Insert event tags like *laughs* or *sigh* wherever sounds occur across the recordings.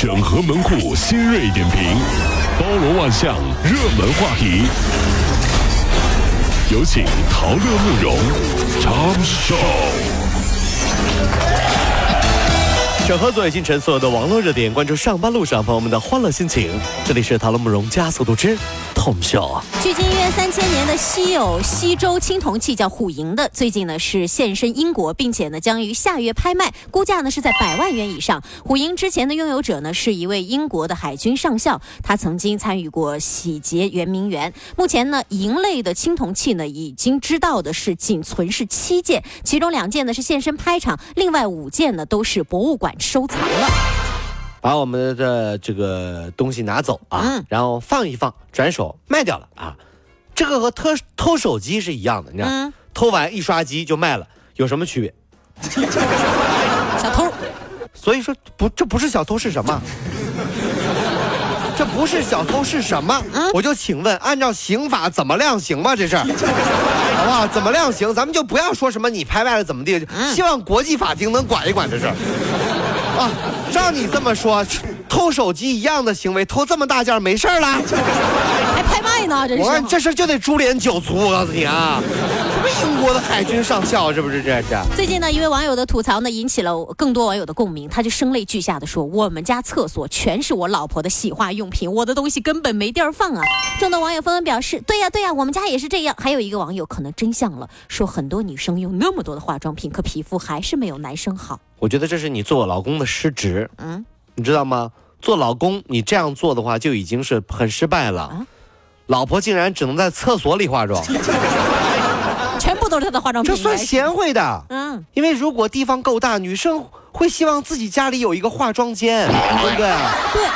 整合门户新锐点评，包罗万象，热门话题。有请陶乐慕容长寿。整合最新城所有的网络热点，关注上班路上朋友们的欢乐心情。这里是陶乐慕容加速度之 Tom Show。距今约三千年的稀有西周青铜器叫虎营的，最近呢是现身英国，并且呢将于下月拍卖，估价呢是在百万元以上。虎营之前的拥有者呢是一位英国的海军上校，他曾经参与过洗劫圆明园。目前呢，银类的青铜器呢已经知道的是仅存是七件，其中两件呢是现身拍场，另外五件呢都是博物馆收藏了。把我们的这个东西拿走啊，嗯然后放一放，转手卖掉了啊。这个和偷偷手机是一样的，你看，嗯偷完一刷机就卖了，有什么区别？*laughs* 小偷，所以说不，这不是小偷是什么？这不是小偷是什么？我就请问，按照刑法怎么量刑吧？这事儿，好不好？怎么量刑？咱们就不要说什么你拍卖了怎么地，希望国际法庭能管一管这事儿。啊，照你这么说，偷手机一样的行为，偷这么大件儿没事儿了？还拍卖呢，这是。我看这事就得株连九族，我告诉你啊，什么英国的海军上校，是不是这是？最近呢，一位网友的吐槽呢，引起了更多网友的共鸣。他就声泪俱下的说：“我们家厕所全是我老婆的洗化用品，我的东西根本没地儿放啊！”众多网友纷纷表示：“对呀，对呀，我们家也是这样。”还有一个网友可能真相了，说很多女生用那么多的化妆品，可皮肤还是没有男生好。我觉得这是你做我老公的失职，嗯，你知道吗？做老公你这样做的话，就已经是很失败了。啊老婆竟然只能在厕所里化妆，都是她的化妆品。这算贤惠的。嗯，因为如果地方够大，女生会希望自己家里有一个化妆间，对不对？对，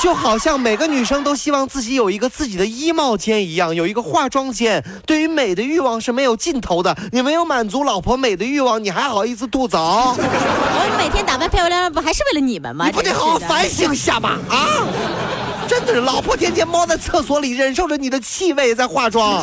就好像每个女生都希望自己有一个自己的衣帽间一样，有一个化妆间。对于美的欲望是没有尽头的，你没有满足老婆美的欲望，你还好意思吐槽？我每天打扮漂漂亮亮，不还是为了你们吗？你不得好好反省一下吗？啊！真的是，老婆天天猫在厕所里忍受着你的气味在化妆。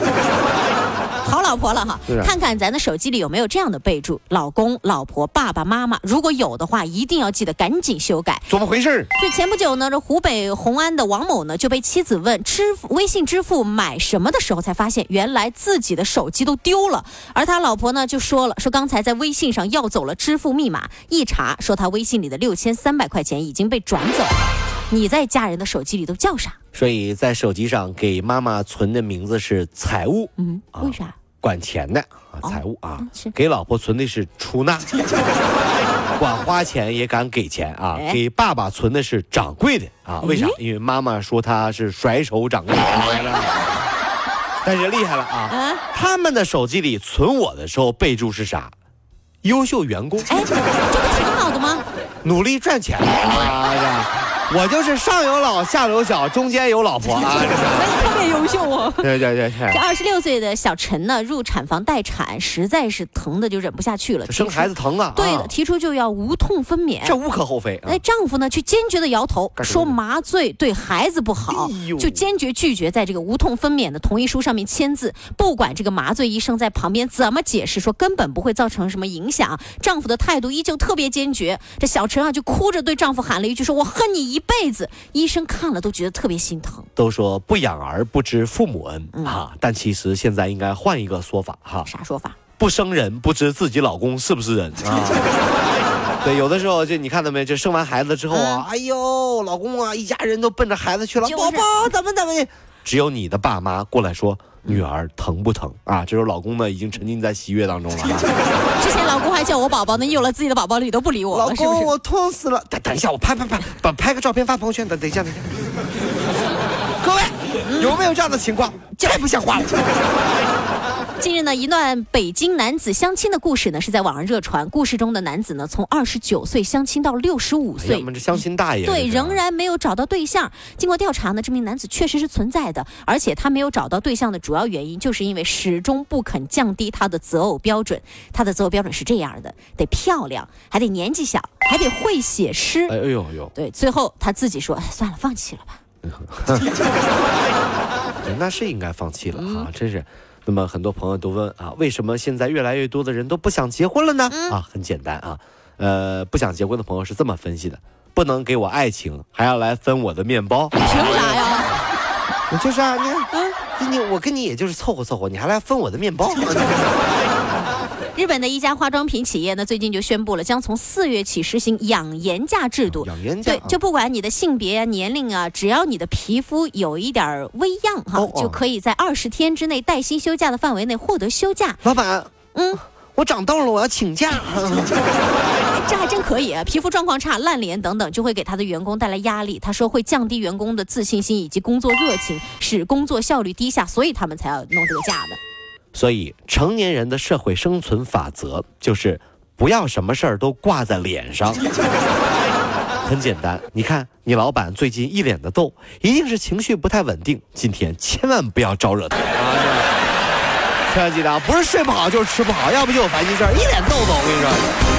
好老婆了哈啊，看看咱的手机里有没有这样的备注：老公、老婆、爸爸妈妈。如果有的话，一定要记得赶紧修改。怎么回事？这前不久呢，这湖北红安的王某呢就被妻子问支付微信支付买什么的时候，才发现原来自己的手机都丢了。而他老婆呢就说了，说刚才在微信上要走了支付密码，一查说他微信里的六千三百块钱已经被转走了。你在家人的手机里都叫啥？所以在手机上给妈妈存的名字是财务，嗯，啊为啥？管钱的啊，财务啊。给老婆存的是出纳，*laughs* 管花钱也敢给钱啊。哎给爸爸存的是掌柜的啊，为啥？因为妈妈说他是甩手掌柜的。*laughs* 但是厉害了啊！啊，他们的手机里存我的时候备注是啥？优秀员工，哎，这不挺好的吗？努力赚钱啊！我就是上有老下有小，中间有老婆啊！所以特别优秀哦。*laughs* 对对对对这，二十六岁的小陈呢，入产房待产，实在是疼的就忍不下去了，生孩子疼啊！对的，啊提出就要无痛分娩。这无可厚非啊哎，。丈夫呢却坚决的摇头，说麻醉对孩子不好就坚决拒绝在这个无痛分娩的同意书上面签字。不管这个麻醉医生在旁边怎么解释，说根本不会造成什么影响，丈夫的态度依旧特别坚决。这小陈啊就哭着对丈夫喊了一句：“说我恨你一辈子。”医生看了都觉得特别心疼。都说不养儿不知父母恩、嗯啊，但其实现在应该换一个说法哈，啥说法？不生人不知自己老公是不是人啊。*laughs* 对，有的时候就你看到没，就生完孩子之后啊，哎呦，老公啊，一家人都奔着孩子去了，嗯就是宝宝怎么怎么的，只有你的爸妈过来说女儿疼不疼啊？这时候老公呢已经沉浸在喜悦当中了啊。*laughs* 之前老公还叫我宝宝呢，有了自己的宝宝，你都不理我老了，是不是？公，我痛死了！等等一下，我拍拍拍，把拍个照片发朋友圈。等等一下，等一下。*laughs* 各位，*laughs* 有没有这样的情况？太不像话了！*laughs* 近日呢，一段北京男子相亲的故事呢是在网上热传。故事中的男子呢，从二十九岁相亲到六十五岁我，们这相亲大爷，对，仍然没有找到对象。经过调查呢，这名男子确实是存在的，而且他没有找到对象的主要原因，就是因为始终不肯降低他的择偶标准。他的择偶标准是这样的：得漂亮，还得年纪小，还得会写诗。哎呦呦，对，最后他自己说：“哎，算了，放弃了吧。*laughs* 对那是应该放弃了嗯哈，真是。那么很多朋友都问啊，为什么现在越来越多的人都不想结婚了呢？嗯啊，很简单啊，呃，不想结婚的朋友是这么分析的：不能给我爱情，还要来分我的面包。凭啥呀？你就是啊，你嗯，你我跟你也就是凑合凑合，你还来分我的面包。*laughs* 日本的一家化妆品企业呢，最近就宣布了，将从四月起实行养颜价制度。养颜价对，就不管你的性别啊、年龄啊，只要你的皮肤有一点儿微恙哈，哦哦就可以在二十天之内带薪休假的范围内获得休假。老板，嗯，我长痘了，我要请假。哎 *laughs* 这还真可以啊！皮肤状况差、烂脸等等，就会给他的员工带来压力。他说会降低员工的自信心以及工作热情，使工作效率低下，所以他们才要弄这个假的。所以，成年人的社会生存法则就是不要什么事儿都挂在脸上。*laughs* 很简单，你看你老板最近一脸的痘，一定是情绪不太稳定。今天千万不要招惹他啊！千万记得啊，不是睡不好就是吃不好，要不就有烦心事儿，一脸痘痘。我跟你说。